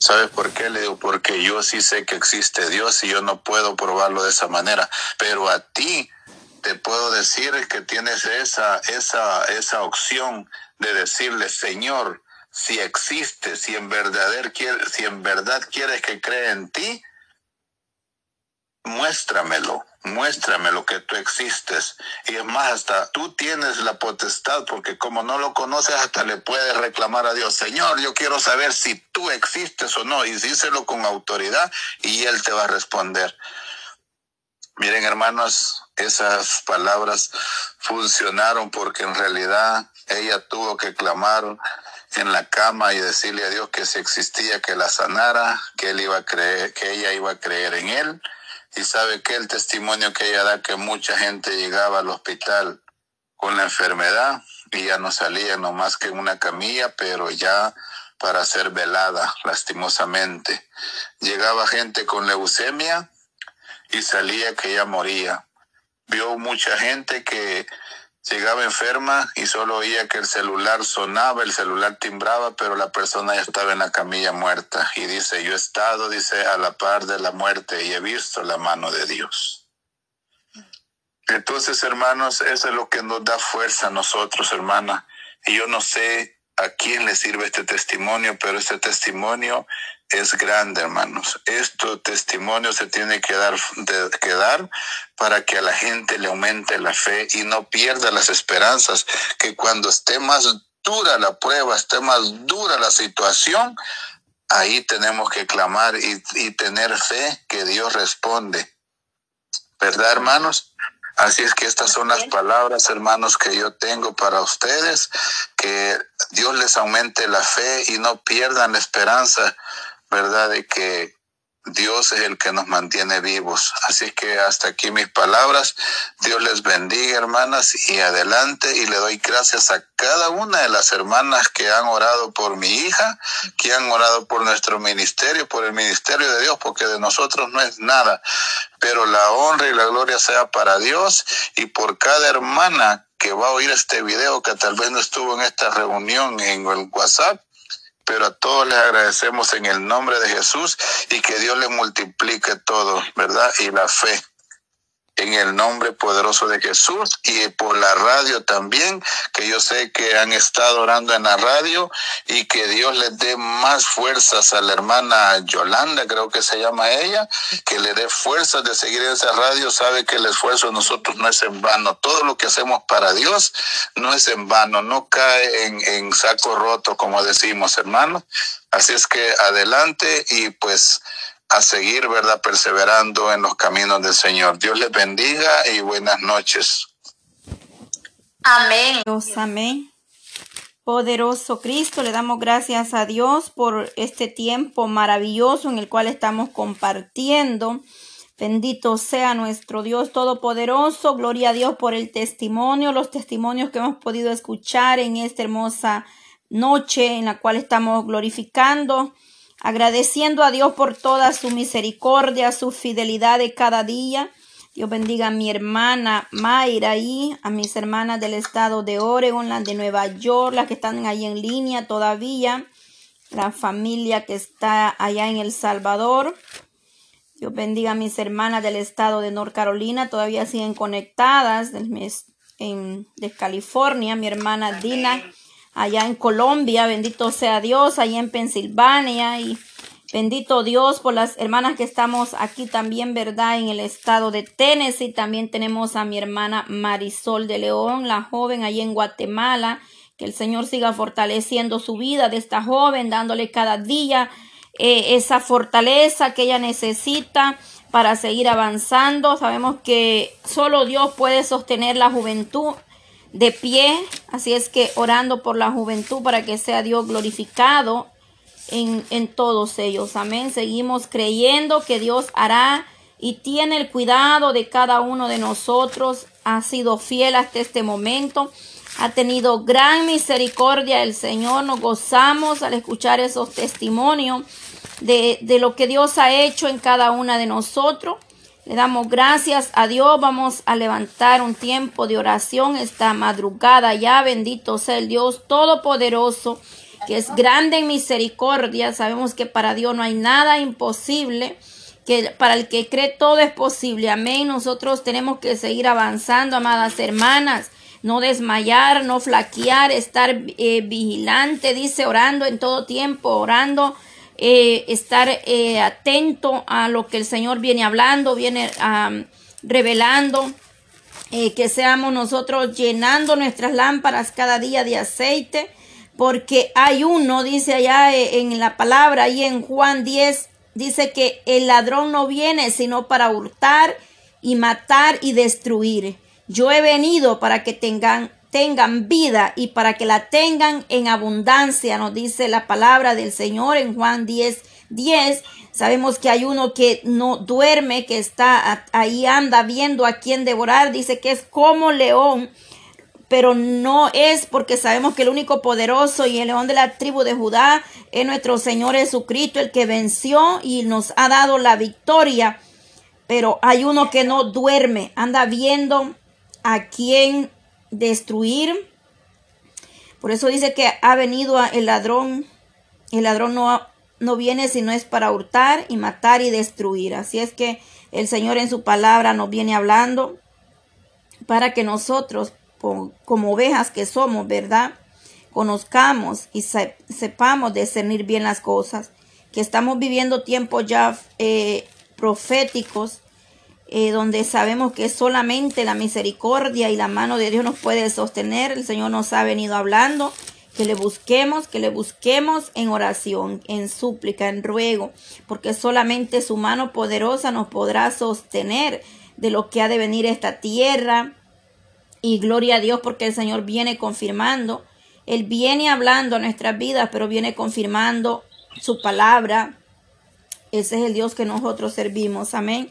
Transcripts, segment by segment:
¿Sabes por qué? Le digo, porque yo sí sé que existe Dios y yo no puedo probarlo de esa manera, pero a ti te puedo decir que tienes esa, esa, esa opción de decirle, Señor, si existe, si en, si en verdad quieres que crea en ti, muéstramelo, muéstrame lo que tú existes. Y es más, hasta tú tienes la potestad, porque como no lo conoces, hasta le puedes reclamar a Dios, Señor, yo quiero saber si tú existes o no. Y díselo con autoridad y Él te va a responder. Miren, hermanos, esas palabras funcionaron porque en realidad ella tuvo que clamar en la cama y decirle a Dios que si existía que la sanara, que él iba a creer, que ella iba a creer en él. Y sabe que el testimonio que ella da que mucha gente llegaba al hospital con la enfermedad y ya no salía nomás que en una camilla, pero ya para ser velada, lastimosamente. Llegaba gente con leucemia y salía que ella moría. Vio mucha gente que llegaba enferma y solo oía que el celular sonaba, el celular timbraba, pero la persona ya estaba en la camilla muerta. Y dice, yo he estado, dice, a la par de la muerte y he visto la mano de Dios. Entonces, hermanos, eso es lo que nos da fuerza a nosotros, hermana. Y yo no sé a quién le sirve este testimonio, pero este testimonio es grande, hermanos. Este testimonio se tiene que dar, que dar para que a la gente le aumente la fe y no pierda las esperanzas, que cuando esté más dura la prueba, esté más dura la situación, ahí tenemos que clamar y, y tener fe que Dios responde. ¿Verdad, hermanos? Así es que estas son las palabras, hermanos, que yo tengo para ustedes, que Dios les aumente la fe y no pierdan la esperanza ¿verdad? De que Dios es el que nos mantiene vivos. Así que hasta aquí mis palabras. Dios les bendiga, hermanas, y adelante. Y le doy gracias a cada una de las hermanas que han orado por mi hija, que han orado por nuestro ministerio, por el ministerio de Dios, porque de nosotros no es nada. Pero la honra y la gloria sea para Dios y por cada hermana que va a oír este video, que tal vez no estuvo en esta reunión en el WhatsApp pero a todos les agradecemos en el nombre de Jesús y que Dios les multiplique todo, ¿verdad? Y la fe en el nombre poderoso de Jesús y por la radio también, que yo sé que han estado orando en la radio y que Dios les dé más fuerzas a la hermana Yolanda, creo que se llama ella, que le dé fuerzas de seguir esa radio, sabe que el esfuerzo de nosotros no es en vano, todo lo que hacemos para Dios no es en vano, no cae en, en saco roto, como decimos, hermano. Así es que adelante y pues a seguir, ¿verdad? Perseverando en los caminos del Señor. Dios les bendiga y buenas noches. Amén. Dios, amén. Poderoso Cristo, le damos gracias a Dios por este tiempo maravilloso en el cual estamos compartiendo. Bendito sea nuestro Dios Todopoderoso. Gloria a Dios por el testimonio, los testimonios que hemos podido escuchar en esta hermosa noche en la cual estamos glorificando agradeciendo a Dios por toda su misericordia, su fidelidad de cada día. Dios bendiga a mi hermana Mayra y a mis hermanas del estado de Oregon, las de Nueva York, las que están ahí en línea todavía, la familia que está allá en El Salvador. Dios bendiga a mis hermanas del estado de North Carolina, todavía siguen conectadas en, de California, mi hermana Dina allá en Colombia, bendito sea Dios, allá en Pensilvania y bendito Dios por las hermanas que estamos aquí también, ¿verdad? En el estado de Tennessee también tenemos a mi hermana Marisol de León, la joven allá en Guatemala. Que el Señor siga fortaleciendo su vida de esta joven, dándole cada día eh, esa fortaleza que ella necesita para seguir avanzando. Sabemos que solo Dios puede sostener la juventud de pie. Así es que orando por la juventud para que sea Dios glorificado en, en todos ellos. Amén. Seguimos creyendo que Dios hará y tiene el cuidado de cada uno de nosotros. Ha sido fiel hasta este momento. Ha tenido gran misericordia el Señor. Nos gozamos al escuchar esos testimonios de, de lo que Dios ha hecho en cada una de nosotros. Le damos gracias a Dios. Vamos a levantar un tiempo de oración esta madrugada. Ya bendito sea el Dios Todopoderoso que es grande en misericordia. Sabemos que para Dios no hay nada imposible, que para el que cree todo es posible. Amén. Nosotros tenemos que seguir avanzando, amadas hermanas. No desmayar, no flaquear, estar eh, vigilante, dice, orando en todo tiempo, orando, eh, estar eh, atento a lo que el Señor viene hablando, viene revelando. que seamos nosotros llenando nuestras lámparas cada día de aceite porque hay uno, dice allá eh, en la palabra, ahí en Juan 10, dice que el ladrón no viene sino para hurtar y matar y destruir. Yo he venido para que tengan, tengan vida y para que la tengan en abundancia, nos dice la palabra del Señor en Juan 10, 10. Sabemos que hay uno que no duerme, que está ahí anda viendo a quién devorar, dice que es como león pero no es porque sabemos que el único poderoso y el león de la tribu de Judá es nuestro Señor Jesucristo, el que venció y nos ha dado la victoria. Pero hay uno que no duerme, anda viendo a quién destruir. Por eso dice que ha venido el ladrón. El ladrón no, no viene si no es para hurtar y matar y destruir. Así es que el Señor en su palabra nos viene hablando para que nosotros como ovejas que somos, ¿verdad? Conozcamos y sepamos discernir bien las cosas, que estamos viviendo tiempos ya eh, proféticos, eh, donde sabemos que solamente la misericordia y la mano de Dios nos puede sostener. El Señor nos ha venido hablando que le busquemos, que le busquemos en oración, en súplica, en ruego, porque solamente su mano poderosa nos podrá sostener de lo que ha de venir esta tierra, y gloria a Dios porque el Señor viene confirmando. Él viene hablando a nuestras vidas, pero viene confirmando su palabra. Ese es el Dios que nosotros servimos. Amén.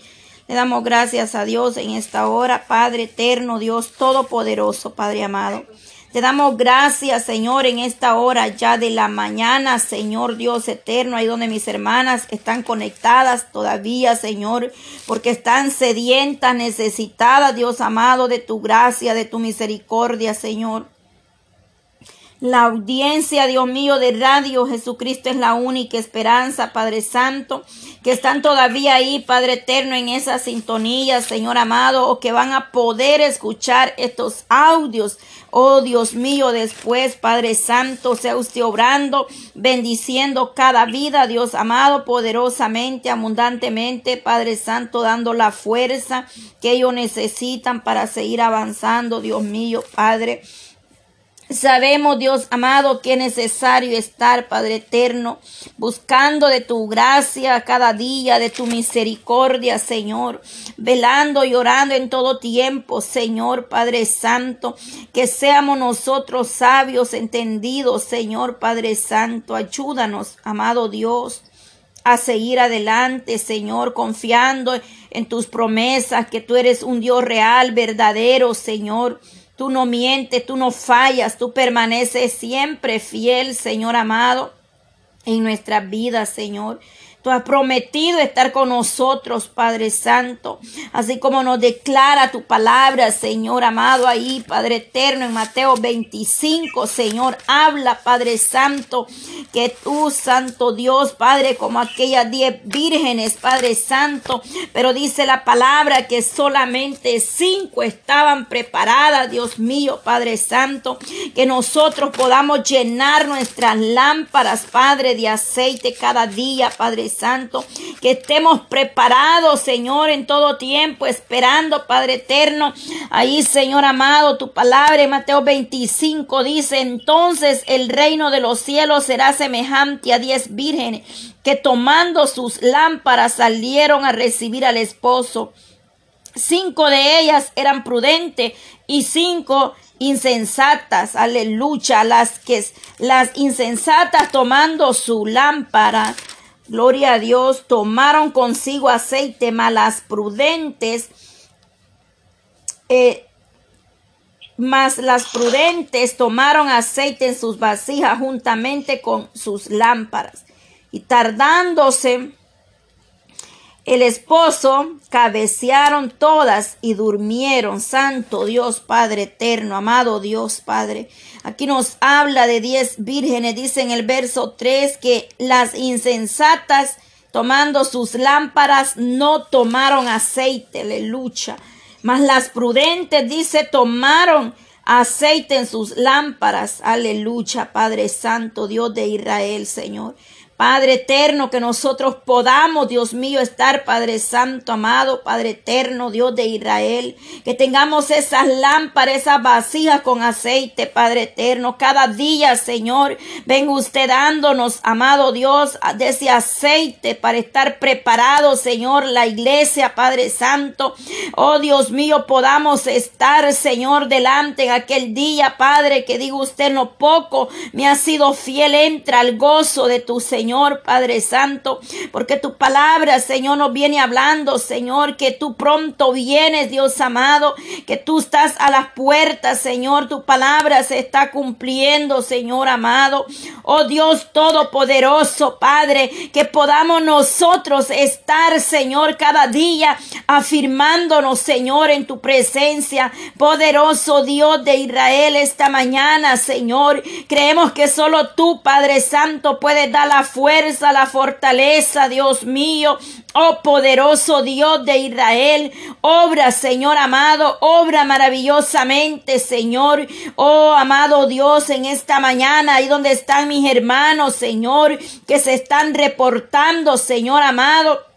Le damos gracias a Dios en esta hora, Padre eterno, Dios todopoderoso, Padre amado. Te damos gracias, Señor, en esta hora ya de la mañana, Señor Dios eterno, ahí donde mis hermanas están conectadas todavía, Señor, porque están sedientas, necesitadas, Dios amado, de tu gracia, de tu misericordia, Señor. La audiencia, Dios mío, de Radio Jesucristo es la única esperanza, Padre Santo, que están todavía ahí, Padre Eterno, en esa sintonía, Señor amado, o que van a poder escuchar estos audios. Oh Dios mío, después, Padre Santo, sea usted obrando, bendiciendo cada vida, Dios amado, poderosamente, abundantemente, Padre Santo, dando la fuerza que ellos necesitan para seguir avanzando, Dios mío, Padre. Sabemos, Dios amado, que es necesario estar, Padre eterno, buscando de tu gracia cada día, de tu misericordia, Señor, velando y orando en todo tiempo, Señor, Padre Santo, que seamos nosotros sabios, entendidos, Señor, Padre Santo, ayúdanos, amado Dios a seguir adelante, Señor, confiando en tus promesas, que tú eres un Dios real, verdadero, Señor Tú no mientes, tú no fallas, tú permaneces siempre fiel, Señor amado, en nuestras vidas, Señor. Tú has prometido estar con nosotros, Padre Santo, así como nos declara tu palabra, Señor amado, ahí, Padre eterno, en Mateo 25, Señor, habla, Padre Santo, que tú, Santo Dios, Padre, como aquellas diez vírgenes, Padre Santo, pero dice la palabra que solamente cinco estaban preparadas, Dios mío, Padre Santo, que nosotros podamos llenar nuestras lámparas, Padre, de aceite cada día, Padre Santo, que estemos preparados, Señor, en todo tiempo, esperando, Padre eterno. Ahí, Señor amado, tu palabra Mateo 25 dice, entonces el reino de los cielos será semejante a diez vírgenes que tomando sus lámparas salieron a recibir al esposo. Cinco de ellas eran prudentes y cinco insensatas, aleluya, las que las insensatas tomando su lámpara gloria a Dios, tomaron consigo aceite, malas prudentes, eh, mas las prudentes tomaron aceite en sus vasijas juntamente con sus lámparas. Y tardándose el esposo, cabecearon todas y durmieron. Santo Dios Padre eterno, amado Dios Padre. Aquí nos habla de diez vírgenes, dice en el verso 3 que las insensatas tomando sus lámparas no tomaron aceite, aleluya. Mas las prudentes, dice, tomaron aceite en sus lámparas, aleluya, Padre Santo, Dios de Israel, Señor. Padre eterno, que nosotros podamos, Dios mío, estar, Padre Santo, amado, Padre eterno, Dios de Israel, que tengamos esas lámparas, esas vasijas con aceite, Padre eterno, cada día, Señor, ven usted dándonos, amado Dios, de ese aceite para estar preparados, Señor, la iglesia, Padre Santo, oh Dios mío, podamos estar, Señor, delante en aquel día, Padre, que diga usted, no poco me ha sido fiel, entra al gozo de tu Señor. Señor Padre Santo, porque tu palabra, Señor, nos viene hablando, Señor, que tú pronto vienes, Dios amado, que tú estás a las puertas, Señor, tu palabra se está cumpliendo, Señor amado. Oh Dios Todopoderoso, Padre, que podamos nosotros estar, Señor, cada día afirmándonos, Señor, en tu presencia, poderoso Dios de Israel, esta mañana, Señor. Creemos que solo tú, Padre Santo, puedes dar la fuerza, la fortaleza, Dios mío. Oh poderoso Dios de Israel, obra Señor amado, obra maravillosamente Señor. Oh amado Dios, en esta mañana, ahí donde están mis hermanos Señor, que se están reportando Señor amado.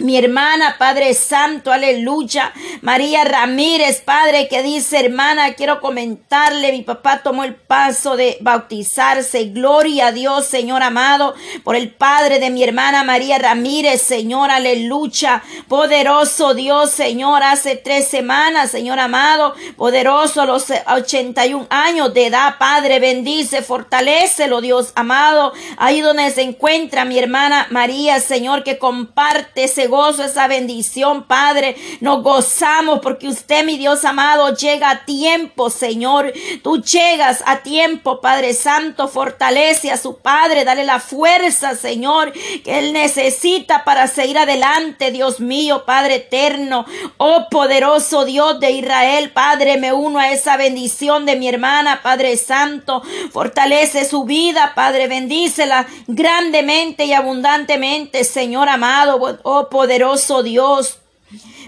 Mi hermana, Padre Santo, aleluya. María Ramírez, Padre, que dice, hermana, quiero comentarle, mi papá tomó el paso de bautizarse. Gloria a Dios, Señor amado, por el Padre de mi hermana María Ramírez, Señor, aleluya. Poderoso Dios, Señor, hace tres semanas, Señor amado, poderoso a los 81 años de edad, Padre, bendice, fortalecelo, Dios amado. Ahí donde se encuentra mi hermana María, Señor, que comparte ese gozo, esa bendición, Padre. Nos gozamos porque usted, mi Dios amado, llega a tiempo, Señor. Tú llegas a tiempo, Padre Santo. Fortalece a su Padre. Dale la fuerza, Señor, que Él necesita para seguir adelante, Dios mío, Padre eterno. Oh poderoso Dios de Israel, Padre, me uno a esa bendición de mi hermana, Padre Santo. Fortalece su vida, Padre. Bendícela grandemente y abundantemente, Señor amado. Oh poderoso Dios.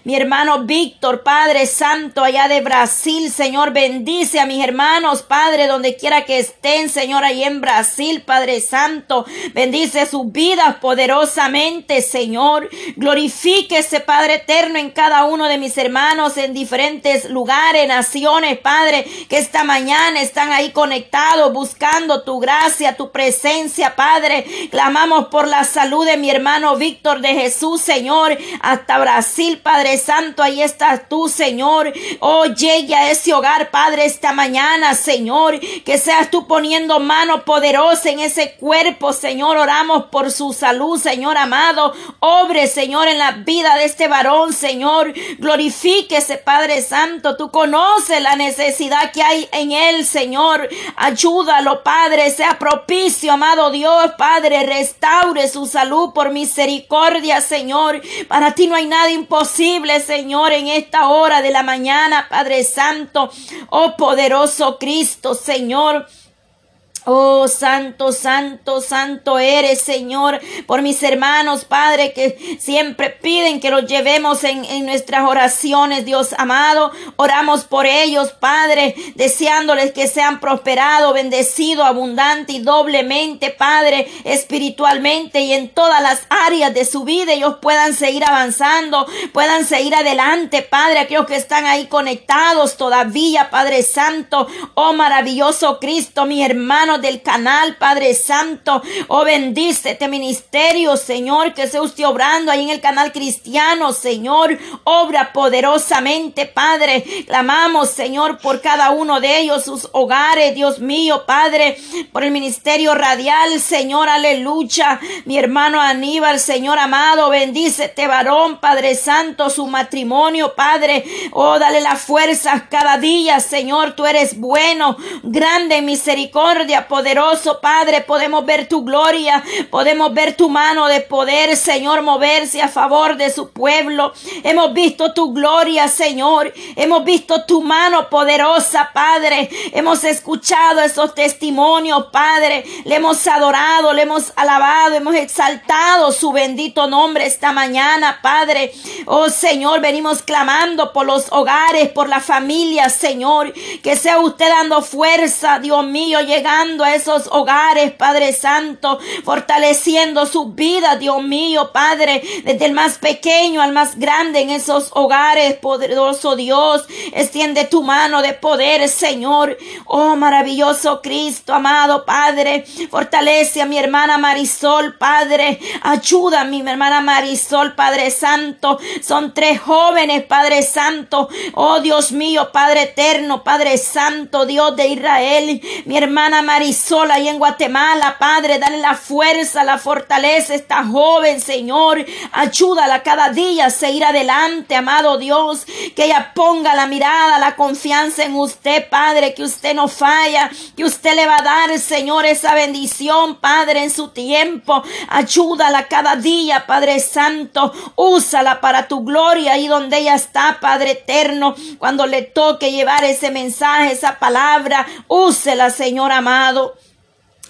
Mi hermano Víctor, Padre Santo, allá de Brasil, Señor, bendice a mis hermanos, Padre, donde quiera que estén, Señor, ahí en Brasil, Padre Santo, bendice sus vidas poderosamente, Señor. Glorifíquese, Padre eterno, en cada uno de mis hermanos en diferentes lugares, naciones, Padre, que esta mañana están ahí conectados, buscando tu gracia, tu presencia, Padre. Clamamos por la salud de mi hermano Víctor de Jesús, Señor, hasta Brasil, Padre Santo, ahí estás tú, Señor. Oh, llegue a ese hogar, Padre, esta mañana, Señor. Que seas tú poniendo mano poderosa en ese cuerpo, Señor. Oramos por su salud, Señor amado. Obre, Señor, en la vida de este varón, Señor. Glorifíquese, Padre Santo. Tú conoces la necesidad que hay en él, Señor. Ayúdalo, Padre. Sea propicio, amado Dios, Padre. Restaure su salud por misericordia, Señor. Para ti no hay nada imposible Señor, en esta hora de la mañana, Padre Santo, oh poderoso Cristo, Señor. Oh, santo, santo, santo eres, Señor, por mis hermanos, Padre, que siempre piden que los llevemos en, en, nuestras oraciones, Dios amado. Oramos por ellos, Padre, deseándoles que sean prosperados, bendecidos, abundante y doblemente, Padre, espiritualmente y en todas las áreas de su vida, ellos puedan seguir avanzando, puedan seguir adelante, Padre, aquellos que están ahí conectados todavía, Padre Santo, oh maravilloso Cristo, mi hermano del canal, Padre Santo. Oh, bendice este ministerio, Señor, que se usted obrando ahí en el canal cristiano, Señor. Obra poderosamente, Padre. Clamamos, Señor, por cada uno de ellos, sus hogares, Dios mío, Padre, por el ministerio radial, Señor, aleluya. Mi hermano Aníbal, Señor amado, bendice este varón, Padre Santo, su matrimonio, Padre. Oh, dale las fuerzas cada día, Señor, tú eres bueno, grande misericordia poderoso Padre. Podemos ver tu gloria, podemos ver tu mano de poder, Señor, moverse a favor de su pueblo. Hemos visto tu gloria, Señor. Hemos visto tu mano poderosa, Padre. Hemos escuchado esos testimonios, Padre. Le hemos adorado, le hemos alabado, hemos exaltado su bendito nombre esta mañana, Padre. Oh Señor, venimos clamando por los hogares, por la familia, Señor. Que sea usted dando fuerza, Dios mío, llegando a esos hogares, Padre Santo, fortaleciendo sus vidas, Dios mío, Padre, desde el más pequeño al más grande en esos hogares, poderoso Dios. Extiende tu mano de poder, Señor. Oh, maravilloso Cristo, amado Padre. Fortalece a mi hermana Marisol, Padre. Ayuda a mi hermana Marisol, Padre Santo. Son tres jóvenes, Padre Santo. Oh, Dios mío, Padre eterno, Padre Santo, Dios de Israel. Mi hermana Marisol ahí en Guatemala, Padre, dale la fuerza, la fortaleza a esta joven, Señor. Ayúdala cada día a seguir adelante, amado Dios. Que ella ponga la mirada, la confianza en usted, Padre, que usted no falla, que usted le va a dar, Señor, esa bendición, Padre, en su tiempo. Ayúdala cada día, Padre Santo. Úsala para tu gloria ahí donde ella está, Padre eterno. Cuando le toque llevar ese mensaje, esa palabra, úsela, Señor amado lado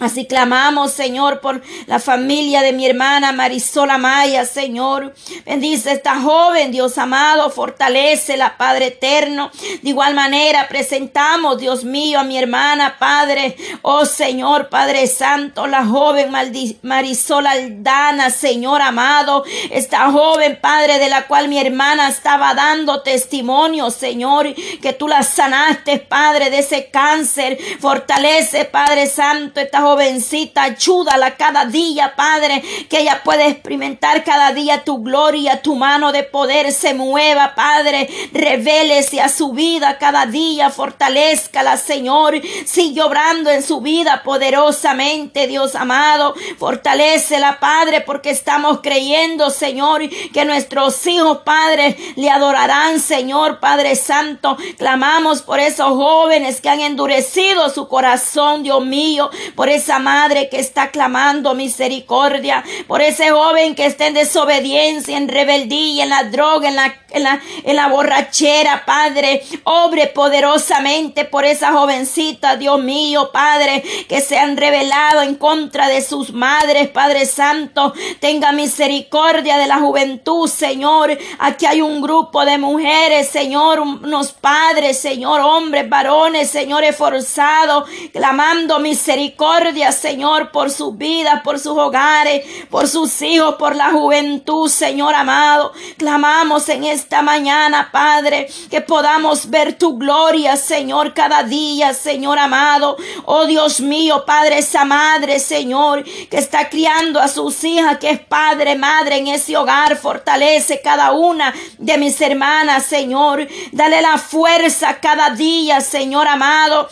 Así clamamos, Señor, por la familia de mi hermana Marisol Amaya, Señor. Bendice esta joven, Dios amado, fortalece la Padre eterno. De igual manera, presentamos, Dios mío, a mi hermana, Padre, oh Señor, Padre Santo, la joven Marisol Aldana, Señor amado. Esta joven, Padre, de la cual mi hermana estaba dando testimonio, Señor, que tú la sanaste, Padre, de ese cáncer. Fortalece, Padre Santo, esta joven jovencita, ayúdala cada día, Padre, que ella pueda experimentar cada día tu gloria, tu mano de poder se mueva, Padre, revélese a su vida cada día, fortalezcala, Señor, sigue obrando en su vida poderosamente, Dios amado, fortalecela, Padre, porque estamos creyendo, Señor, que nuestros hijos, Padre, le adorarán, Señor, Padre Santo, clamamos por esos jóvenes que han endurecido su corazón, Dios mío, por esa madre que está clamando misericordia, por ese joven que está en desobediencia, en rebeldía, en la droga, en la, en la, en la borrachera, Padre. Obre poderosamente por esa jovencita, Dios mío, Padre, que se han revelado en contra de sus madres, Padre Santo. Tenga misericordia de la juventud, Señor. Aquí hay un grupo de mujeres, Señor, unos padres, Señor, hombres, varones, Señor, esforzados, clamando misericordia Señor, por sus vidas, por sus hogares, por sus hijos, por la juventud, Señor amado. Clamamos en esta mañana, Padre, que podamos ver tu gloria, Señor, cada día, Señor amado. Oh Dios mío, Padre, esa madre, Señor, que está criando a sus hijas, que es padre, madre en ese hogar, fortalece cada una de mis hermanas, Señor. Dale la fuerza cada día, Señor amado.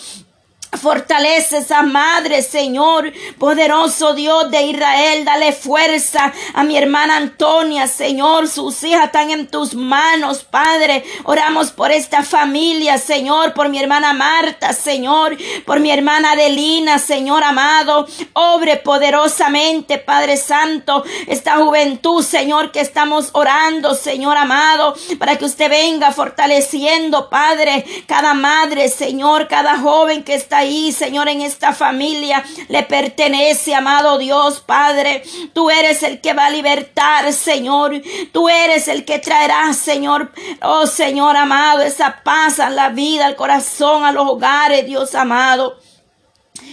Fortalece esa madre, Señor, poderoso Dios de Israel. Dale fuerza a mi hermana Antonia, Señor. Sus hijas están en tus manos, Padre. Oramos por esta familia, Señor, por mi hermana Marta, Señor, por mi hermana Adelina, Señor amado. Obre poderosamente, Padre Santo, esta juventud, Señor, que estamos orando, Señor amado, para que usted venga fortaleciendo, Padre, cada madre, Señor, cada joven que está ahí, Señor, en esta familia le pertenece, amado Dios, Padre. Tú eres el que va a libertar, Señor. Tú eres el que traerá, Señor, oh Señor amado, esa paz a la vida, al corazón, a los hogares, Dios amado.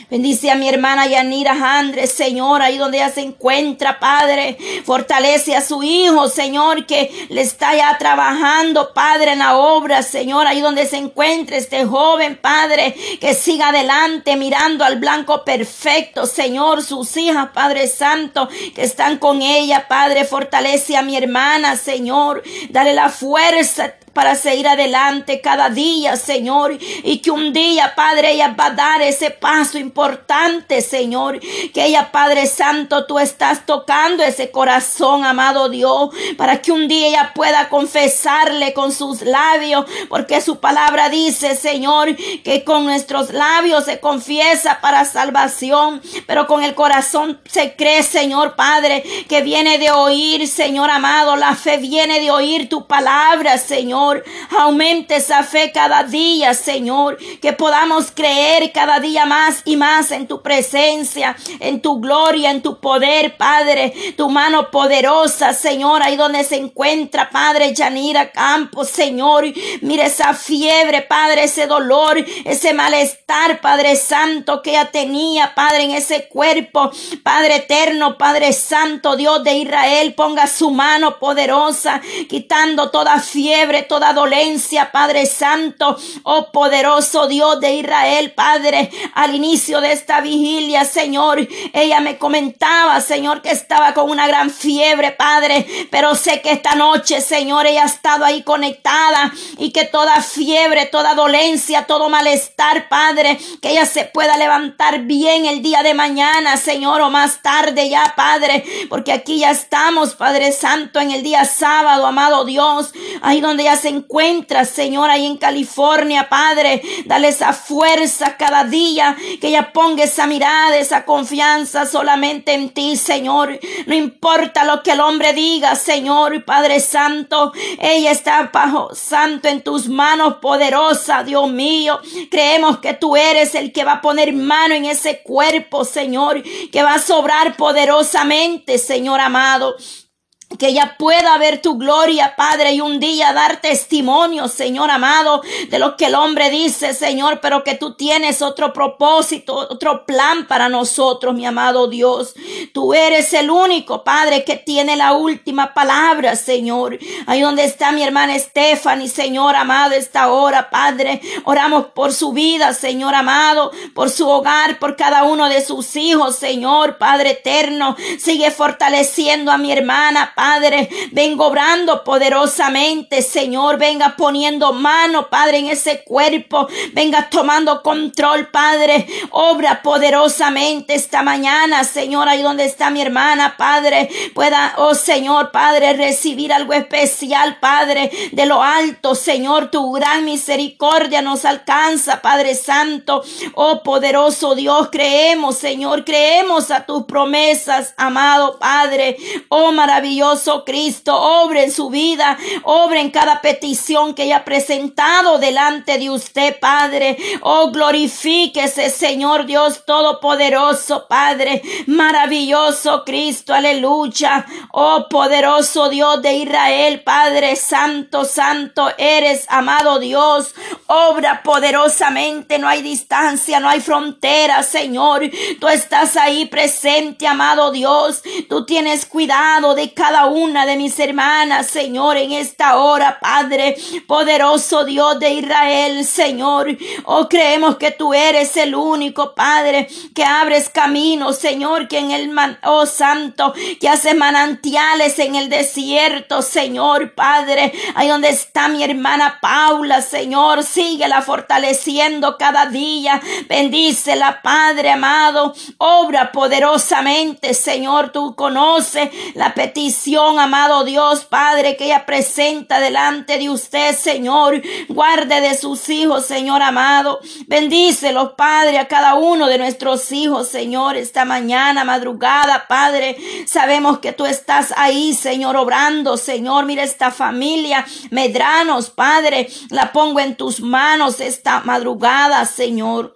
Bendice a mi hermana Yanira Andres, Señor, ahí donde ella se encuentra, Padre. Fortalece a su hijo, Señor, que le está ya trabajando, Padre, en la obra, Señor, ahí donde se encuentra este joven, Padre, que siga adelante mirando al blanco perfecto, Señor, sus hijas, Padre Santo, que están con ella, Padre. Fortalece a mi hermana, Señor. Dale la fuerza para seguir adelante cada día, Señor. Y que un día, Padre, ella va a dar ese paso importante, Señor. Que ella, Padre Santo, tú estás tocando ese corazón, amado Dios, para que un día ella pueda confesarle con sus labios, porque su palabra dice, Señor, que con nuestros labios se confiesa para salvación, pero con el corazón se cree, Señor Padre, que viene de oír, Señor amado, la fe viene de oír tu palabra, Señor. Aumente esa fe cada día, Señor, que podamos creer cada día más y más en tu presencia, en tu gloria, en tu poder, Padre, tu mano poderosa, Señor, ahí donde se encuentra, Padre, Yanira Campos, Señor, mire esa fiebre, Padre, ese dolor, ese malestar, Padre Santo, que ella tenía, Padre, en ese cuerpo, Padre eterno, Padre Santo, Dios de Israel, ponga su mano poderosa, quitando toda fiebre, toda dolencia, Padre Santo, oh poderoso Dios de Israel, Padre, al inicio de esta vigilia, Señor, ella me comentaba, Señor, que estaba con una gran fiebre, Padre, pero sé que esta noche, Señor, ella ha estado ahí conectada y que toda fiebre, toda dolencia, todo malestar, Padre, que ella se pueda levantar bien el día de mañana, Señor, o más tarde ya, Padre, porque aquí ya estamos, Padre Santo, en el día sábado, amado Dios, ahí donde ella se encuentra, Señor, ahí en California, Padre, dale esa fuerza cada día, que ella ponga esa mirada, esa confianza solamente en ti, Señor, no importa lo que el hombre diga, Señor, Padre Santo, ella está bajo santo en tus manos poderosa, Dios mío. Creemos que tú eres el que va a poner mano en ese cuerpo, Señor, que va a sobrar poderosamente, Señor amado que ella pueda ver tu gloria, Padre, y un día dar testimonio, Señor amado, de lo que el hombre dice, Señor, pero que tú tienes otro propósito, otro plan para nosotros, mi amado Dios. Tú eres el único, Padre, que tiene la última palabra, Señor. Ahí donde está mi hermana Stephanie, Señor amado, esta hora, Padre. Oramos por su vida, Señor amado, por su hogar, por cada uno de sus hijos, Señor, Padre eterno. Sigue fortaleciendo a mi hermana, Padre. Vengo obrando poderosamente, Señor. Venga poniendo mano, Padre, en ese cuerpo. Venga tomando control, Padre. Obra poderosamente esta mañana, Señor, ahí donde está mi hermana, Padre. Pueda, oh Señor, Padre, recibir algo especial, Padre, de lo alto, Señor. Tu gran misericordia nos alcanza, Padre Santo. Oh poderoso Dios, creemos, Señor, creemos a tus promesas, amado Padre. Oh maravilloso Cristo, obre en su vida, obre en cada petición que haya presentado delante de usted, Padre. Oh, glorifíquese, Señor Dios Todopoderoso, Padre, maravilloso Cristo, aleluya. Oh, poderoso Dios de Israel, Padre Santo, Santo, eres amado Dios. Obra poderosamente, no hay distancia, no hay frontera, Señor. Tú estás ahí presente, amado Dios. Tú tienes cuidado de cada una de mis hermanas, Señor, en esta hora, Padre, poderoso Dios de Israel, Señor. Oh, creemos que tú eres el único, Padre, que abres caminos, Señor, que en el man, oh Santo, que haces manantiales en el desierto, Señor, Padre. Ahí donde está mi hermana Paula, Señor, síguela fortaleciendo cada día. Bendícela, Padre amado. Obra poderosamente, Señor. Tú conoces la petición amado Dios, Padre, que ella presenta delante de usted, Señor. Guarde de sus hijos, Señor amado. Bendícelos, Padre, a cada uno de nuestros hijos, Señor, esta mañana, madrugada, Padre. Sabemos que tú estás ahí, Señor, obrando, Señor. Mira esta familia, Medranos, Padre, la pongo en tus manos esta madrugada, Señor.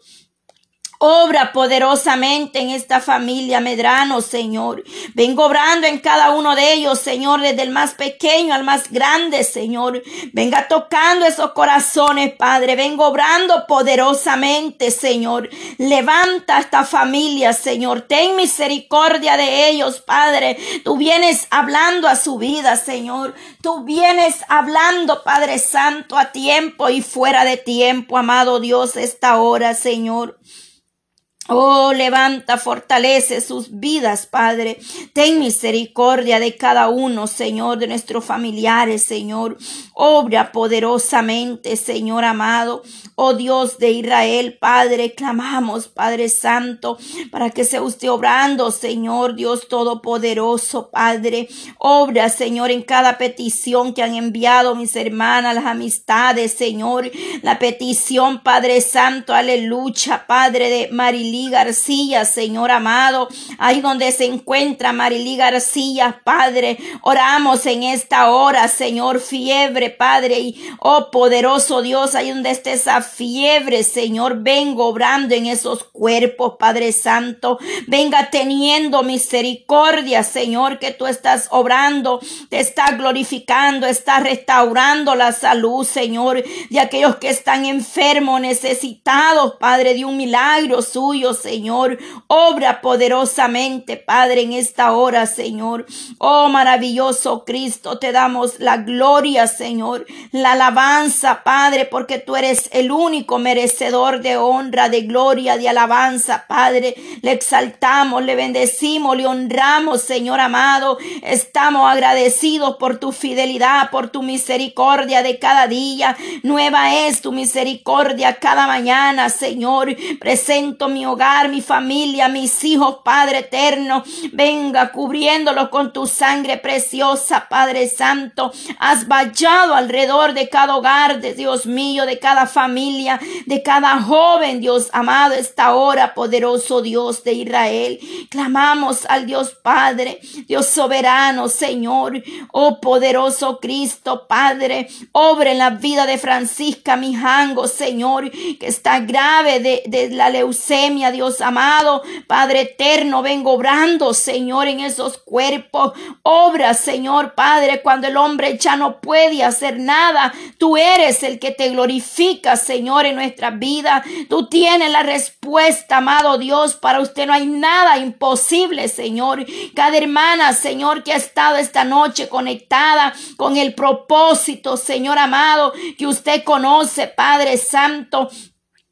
Obra poderosamente en esta familia Medrano, Señor. Vengo obrando en cada uno de ellos, Señor, desde el más pequeño al más grande, Señor. Venga tocando esos corazones, Padre. Vengo obrando poderosamente, Señor. Levanta esta familia, Señor. Ten misericordia de ellos, Padre. Tú vienes hablando a su vida, Señor. Tú vienes hablando, Padre Santo, a tiempo y fuera de tiempo, amado Dios, esta hora, Señor. Oh, levanta, fortalece sus vidas, Padre. Ten misericordia de cada uno, Señor, de nuestros familiares, Señor. Obra poderosamente, Señor amado. Oh Dios de Israel, Padre, clamamos, Padre Santo, para que sea usted obrando, Señor, Dios Todopoderoso, Padre. Obra, Señor, en cada petición que han enviado mis hermanas, las amistades, Señor. La petición, Padre Santo, aleluya, Padre de García, Señor amado, ahí donde se encuentra Marilí García, Padre, oramos en esta hora, Señor, fiebre, Padre, y oh poderoso Dios, ahí donde esté esa fiebre, Señor, vengo obrando en esos cuerpos, Padre Santo, venga teniendo misericordia, Señor, que tú estás obrando, te está glorificando, está restaurando la salud, Señor, de aquellos que están enfermos, necesitados, Padre, de un milagro suyo, Señor. Obra poderosamente, Padre, en esta hora, Señor. Oh, maravilloso Cristo, te damos la gloria, Señor, la alabanza, Padre, porque tú eres el único merecedor de honra, de gloria, de alabanza, Padre. Le exaltamos, le bendecimos, le honramos, Señor amado. Estamos agradecidos por tu fidelidad, por tu misericordia de cada día. Nueva es tu misericordia cada mañana, Señor. Presento mi hogar mi familia, mis hijos, Padre eterno. Venga cubriéndolos con tu sangre preciosa, Padre Santo. Has vallado alrededor de cada hogar, de Dios mío, de cada familia, de cada joven, Dios amado, esta hora, poderoso Dios de Israel. Clamamos al Dios Padre, Dios soberano, Señor, oh poderoso Cristo, Padre, obra en la vida de Francisca Mijango, Señor, que está grave de, de la leucemia Dios amado. Padre eterno, vengo obrando, Señor, en esos cuerpos. Obra, Señor, Padre, cuando el hombre ya no puede hacer nada. Tú eres el que te glorifica, Señor, en nuestra vida. Tú tienes la respuesta, amado Dios. Para usted no hay nada imposible, Señor. Cada hermana, Señor, que ha estado esta noche conectada con el propósito, Señor amado, que usted conoce, Padre Santo.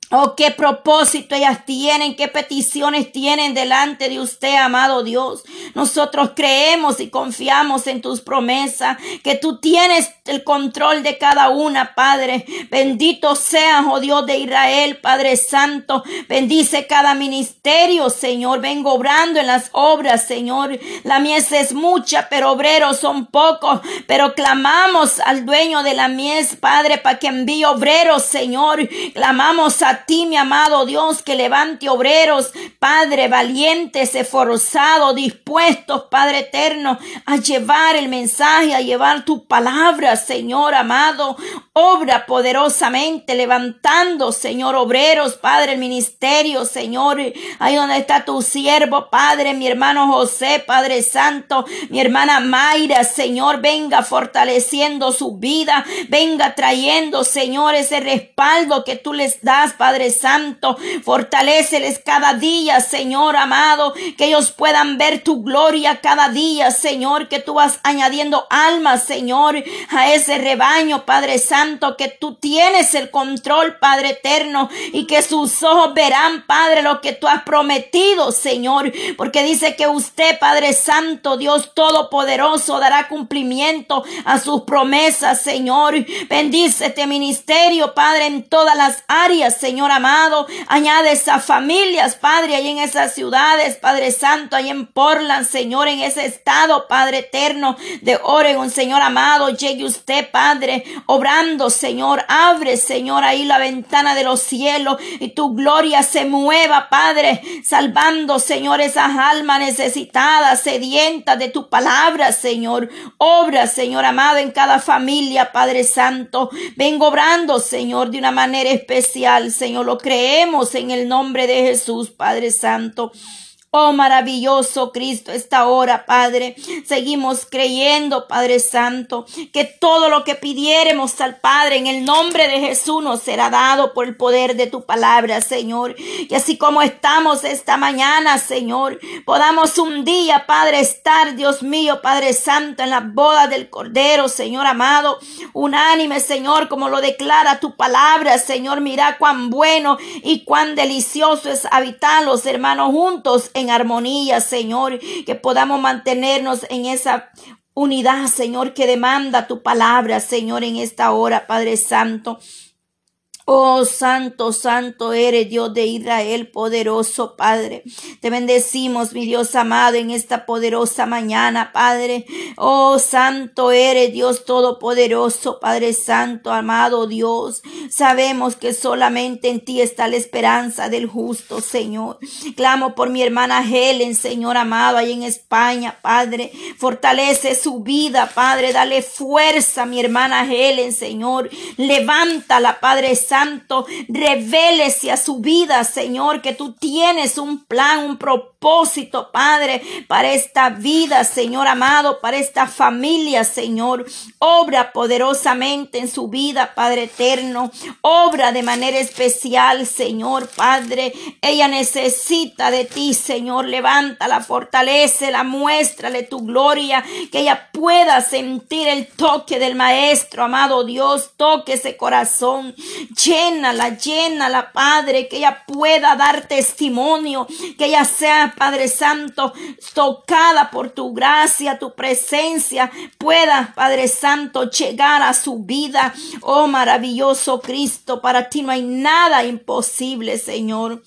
Oh, qué propósito ellas tienen, qué peticiones tienen delante de usted, amado Dios. Nosotros creemos y confiamos en tus promesas, que tú tienes el control de cada una, Padre. Bendito sea, oh Dios de Israel, Padre Santo. Bendice cada ministerio, Señor. Vengo obrando en las obras, Señor. La mies es mucha, pero obreros son pocos. Pero clamamos al dueño de la mies, Padre, para que envíe obreros, Señor. Clamamos a ti, mi amado Dios, que levante obreros, Padre, valientes, esforzados, dispuestos, Padre eterno, a llevar el mensaje, a llevar tu palabra, Señor amado. Obra poderosamente, levantando, Señor, obreros, Padre, el ministerio, Señor. Ahí donde está tu siervo, Padre, mi hermano José, Padre Santo, mi hermana Mayra, Señor, venga fortaleciendo su vida, venga trayendo, Señor, ese respaldo que tú les das, Padre Santo. Fortaleceles cada día, Señor amado, que ellos puedan ver tu gloria cada día, Señor, que tú vas añadiendo almas, Señor, a ese rebaño, Padre Santo, que tú tienes el control, Padre eterno, y que sus ojos verán, Padre, lo que tú has prometido, Señor, porque dice que usted, Padre Santo, Dios Todopoderoso, dará cumplimiento a sus promesas, Señor. Bendice este ministerio, Padre, en todas las áreas, Señor. Señor amado. Añade esas familias, Padre, ahí en esas ciudades, Padre Santo, ahí en Portland, Señor, en ese estado, Padre eterno de Oregon, Señor amado. Llegue usted, Padre, obrando, Señor. Abre, Señor, ahí la ventana de los cielos y tu gloria se mueva, Padre, salvando, Señor, esas almas necesitadas, sedientas de tu palabra, Señor. Obra, Señor amado, en cada familia, Padre Santo. Vengo obrando, Señor, de una manera especial, Señor. Señor, lo creemos en el nombre de Jesús, Padre Santo. Oh maravilloso Cristo, esta hora, Padre, seguimos creyendo, Padre Santo, que todo lo que pidiéremos al Padre en el nombre de Jesús nos será dado por el poder de tu palabra, Señor. Y así como estamos esta mañana, Señor, podamos un día, Padre, estar, Dios mío, Padre Santo, en la boda del Cordero, Señor amado, unánime, Señor, como lo declara tu palabra, Señor. Mira cuán bueno y cuán delicioso es habitar los hermanos juntos en armonía, Señor, que podamos mantenernos en esa unidad, Señor, que demanda tu palabra, Señor, en esta hora, Padre Santo. Oh Santo, Santo eres Dios de Israel, poderoso Padre. Te bendecimos, mi Dios amado, en esta poderosa mañana, Padre. Oh Santo eres Dios todopoderoso, Padre Santo, amado Dios. Sabemos que solamente en ti está la esperanza del justo, Señor. Clamo por mi hermana Helen, Señor amado, ahí en España, Padre. Fortalece su vida, Padre. Dale fuerza mi hermana Helen, Señor. Levántala, Padre Santo Santo, revélese a su vida, Señor, que tú tienes un plan, un propósito, Padre, para esta vida, Señor amado, para esta familia, Señor. Obra poderosamente en su vida, Padre eterno. Obra de manera especial, Señor, Padre. Ella necesita de ti, Señor. Levántala, fortalecela, muéstrale tu gloria, que ella pueda sentir el toque del Maestro, amado Dios. Toque ese corazón llénala, llénala, Padre, que ella pueda dar testimonio, que ella sea, Padre Santo, tocada por tu gracia, tu presencia, pueda, Padre Santo, llegar a su vida. Oh maravilloso Cristo, para ti no hay nada imposible, Señor.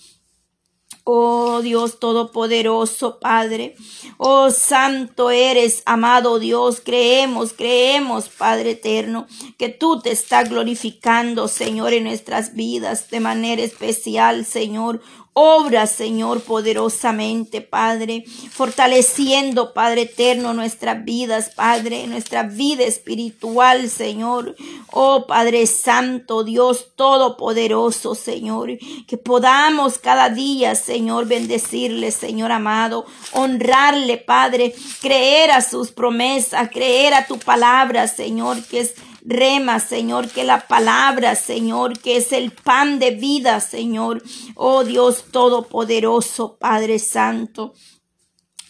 Oh Dios Todopoderoso, Padre. Oh Santo eres, amado Dios. Creemos, creemos, Padre Eterno, que tú te estás glorificando, Señor, en nuestras vidas de manera especial, Señor. Obra, Señor, poderosamente, Padre, fortaleciendo, Padre eterno, nuestras vidas, Padre, nuestra vida espiritual, Señor. Oh Padre Santo, Dios Todopoderoso, Señor, que podamos cada día, Señor, bendecirle, Señor amado, honrarle, Padre, creer a sus promesas, creer a tu palabra, Señor, que es Rema, Señor, que la palabra, Señor, que es el pan de vida, Señor. Oh Dios Todopoderoso, Padre Santo.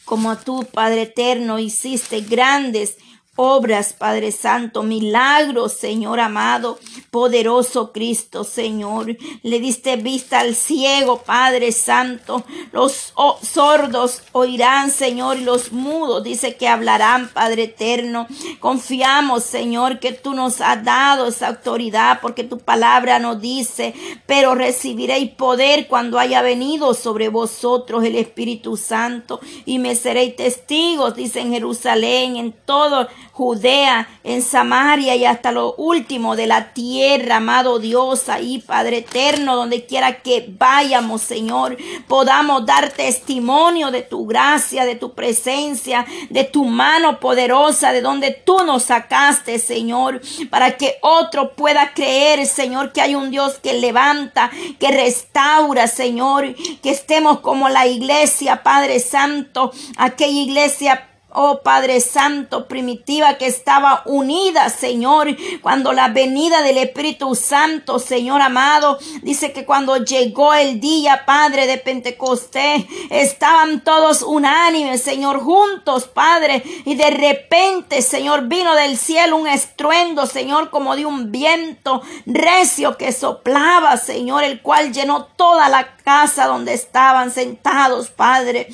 Como tú, Padre Eterno, hiciste grandes obras, Padre Santo, milagros, Señor amado, poderoso Cristo, Señor. Le diste vista al ciego, Padre Santo. Los sordos oirán, Señor, y los mudos dice que hablarán, Padre eterno. Confiamos, Señor, que tú nos has dado esa autoridad, porque tu palabra nos dice, pero recibiréis poder cuando haya venido sobre vosotros el Espíritu Santo, y me seréis testigos, dice en Jerusalén, en todo Judea, en Samaria y hasta lo último de la tierra, amado Dios, ahí, Padre eterno, donde quiera que vayamos, Señor, podamos dar testimonio de tu gracia, de tu presencia, de tu mano poderosa, de donde tú nos sacaste, Señor, para que otro pueda creer, Señor, que hay un Dios que levanta, que restaura, Señor, que estemos como la iglesia, Padre Santo, aquella iglesia Oh Padre Santo, primitiva que estaba unida, Señor, cuando la venida del Espíritu Santo, Señor amado, dice que cuando llegó el día, Padre de Pentecostés, estaban todos unánimes, Señor, juntos, Padre, y de repente, Señor, vino del cielo un estruendo, Señor, como de un viento recio que soplaba, Señor, el cual llenó toda la casa donde estaban sentados, Padre.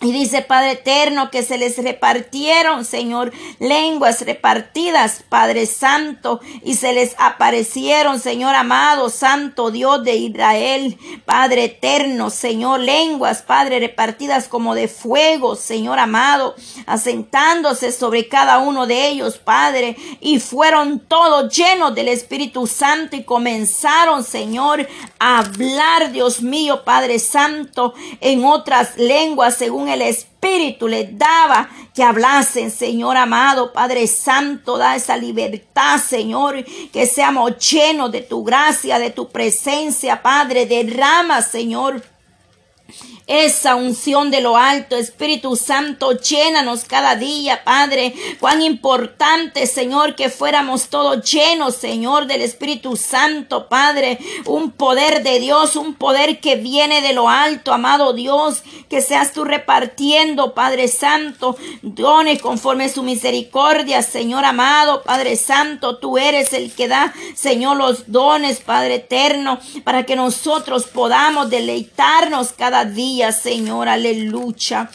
Y dice Padre Eterno que se les repartieron, Señor, lenguas repartidas, Padre Santo, y se les aparecieron, Señor amado, Santo Dios de Israel, Padre Eterno, Señor, lenguas, Padre, repartidas como de fuego, Señor amado, asentándose sobre cada uno de ellos, Padre, y fueron todos llenos del Espíritu Santo y comenzaron, Señor, a hablar, Dios mío, Padre Santo, en otras lenguas, según el Espíritu les daba que hablasen, Señor amado, Padre Santo, da esa libertad, Señor, que seamos llenos de tu gracia, de tu presencia, Padre, derrama, Señor esa unción de lo alto. Espíritu Santo, llénanos cada día, Padre. Cuán importante, Señor, que fuéramos todos llenos, Señor, del Espíritu Santo, Padre. Un poder de Dios, un poder que viene de lo alto, amado Dios. Que seas tú repartiendo, Padre Santo, dones conforme su misericordia, Señor amado, Padre Santo. Tú eres el que da, Señor, los dones, Padre eterno, para que nosotros podamos deleitarnos cada día Señor, aleluya.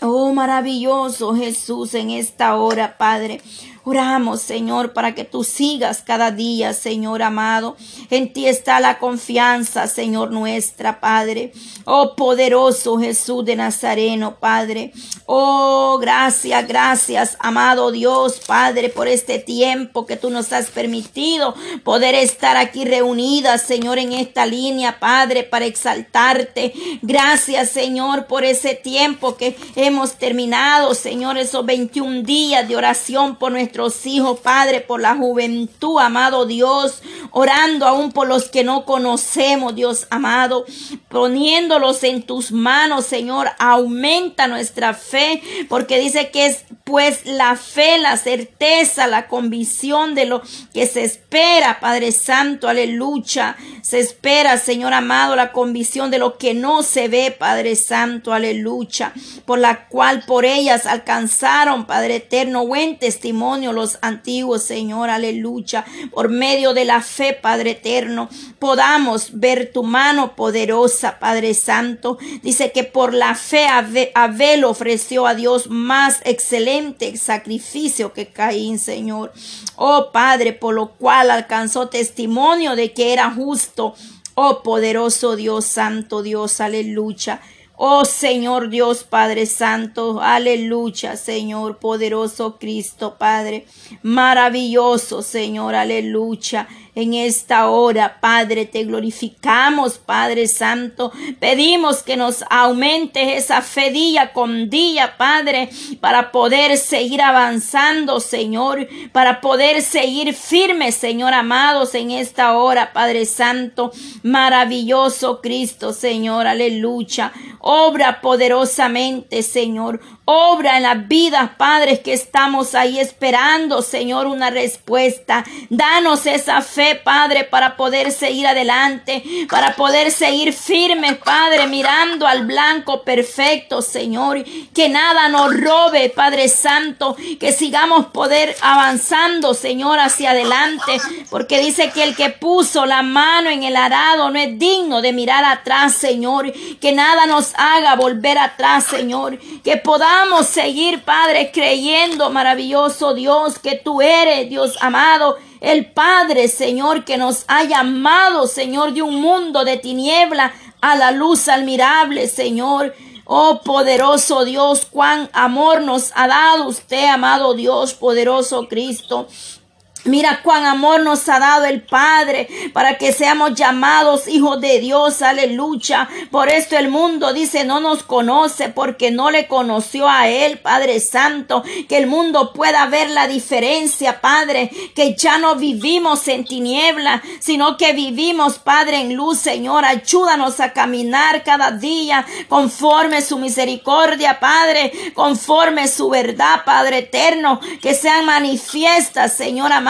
Oh, maravilloso Jesús en esta hora, Padre. Oramos, Señor, para que tú sigas cada día, Señor amado. En ti está la confianza, Señor nuestra, Padre. Oh, poderoso Jesús de Nazareno, Padre. Oh, gracias, gracias, amado Dios, Padre, por este tiempo que tú nos has permitido poder estar aquí reunidas, Señor, en esta línea, Padre, para exaltarte. Gracias, Señor, por ese tiempo que hemos terminado, Señor, esos 21 días de oración por nuestro hijos, Padre, por la juventud, amado Dios, orando aún por los que no conocemos, Dios amado, poniéndolos en tus manos, Señor, aumenta nuestra fe, porque dice que es pues la fe, la certeza, la convicción de lo que se espera, Padre Santo, aleluya. Se espera, Señor amado, la convicción de lo que no se ve, Padre Santo, aleluya. Por la cual por ellas alcanzaron, Padre eterno, buen testimonio los antiguos, Señor, aleluya. Por medio de la fe, Padre eterno, podamos ver tu mano poderosa, Padre Santo. Dice que por la fe Abel ofreció a Dios más excelente sacrificio que Caín, Señor. Oh Padre, por lo cual alcanzó testimonio de que era justo. Oh poderoso Dios, santo Dios, aleluya. Oh Señor Dios Padre Santo, aleluya Señor, poderoso Cristo Padre, maravilloso Señor, aleluya en esta hora, Padre, te glorificamos, Padre Santo. Pedimos que nos aumente esa fe día con día, Padre, para poder seguir avanzando, Señor, para poder seguir firmes, Señor, amados, en esta hora, Padre Santo. Maravilloso Cristo, Señor, aleluya. Obra poderosamente, Señor. Obra en las vidas, padres, que estamos ahí esperando, Señor, una respuesta. Danos esa fe, Padre, para poder seguir adelante, para poder seguir firmes, Padre, mirando al blanco perfecto, Señor. Que nada nos robe, Padre Santo, que sigamos poder avanzando, Señor, hacia adelante, porque dice que el que puso la mano en el arado no es digno de mirar atrás, Señor. Que nada nos haga volver atrás, Señor. Que podamos A seguir, Padre, creyendo, maravilloso Dios, que tú eres, Dios amado, el Padre, Señor, que nos ha llamado, Señor, de un mundo de tiniebla a la luz admirable, Señor. Oh poderoso Dios, cuán amor nos ha dado usted, amado Dios, poderoso Cristo. Mira cuán amor nos ha dado el Padre para que seamos llamados hijos de Dios. Aleluya. Por esto el mundo dice no nos conoce porque no le conoció a Él, Padre Santo. Que el mundo pueda ver la diferencia, Padre. Que ya no vivimos en tiniebla, sino que vivimos, Padre, en luz, Señor. Ayúdanos a caminar cada día conforme su misericordia, Padre. Conforme su verdad, Padre eterno. Que sean manifiestas, Señor amado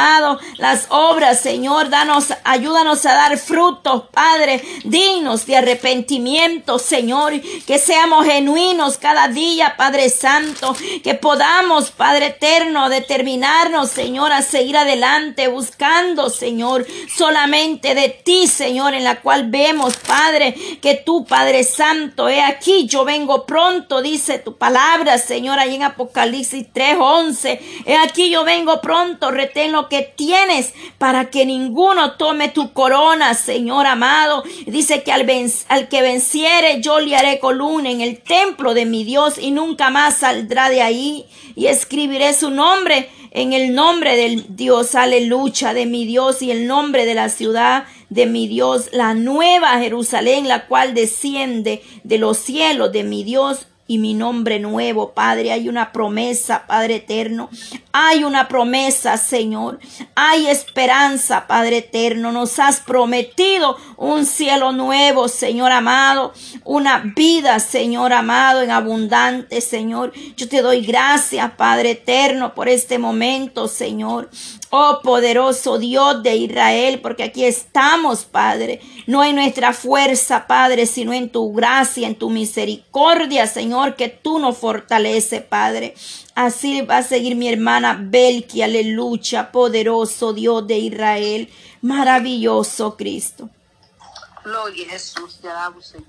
las obras, Señor, danos, ayúdanos a dar frutos, Padre, dignos de arrepentimiento, Señor, que seamos genuinos cada día, Padre Santo, que podamos, Padre eterno, determinarnos, Señor, a seguir adelante buscando, Señor, solamente de ti, Señor, en la cual vemos, Padre, que tú, Padre Santo, he aquí, yo vengo pronto, dice tu palabra, Señor, ahí en Apocalipsis 3:11, he aquí yo vengo pronto, retén que tienes para que ninguno tome tu corona, Señor amado. Dice que al, al que venciere yo le haré columna en el templo de mi Dios y nunca más saldrá de ahí y escribiré su nombre en el nombre del Dios, aleluya, de mi Dios y el nombre de la ciudad de mi Dios, la nueva Jerusalén, la cual desciende de los cielos de mi Dios y mi nombre nuevo, Padre. Hay una promesa, Padre eterno. Hay una promesa, Señor. Hay esperanza, Padre eterno. Nos has prometido un cielo nuevo, Señor amado. Una vida, Señor amado, en abundante, Señor. Yo te doy gracias, Padre eterno, por este momento, Señor. Oh poderoso Dios de Israel, porque aquí estamos, Padre, no en nuestra fuerza, Padre, sino en tu gracia, en tu misericordia, Señor, que tú nos fortalece, Padre. Así va a seguir mi hermana Belki, aleluya, poderoso Dios de Israel, maravilloso Cristo. Gloria a Jesús, te Señor.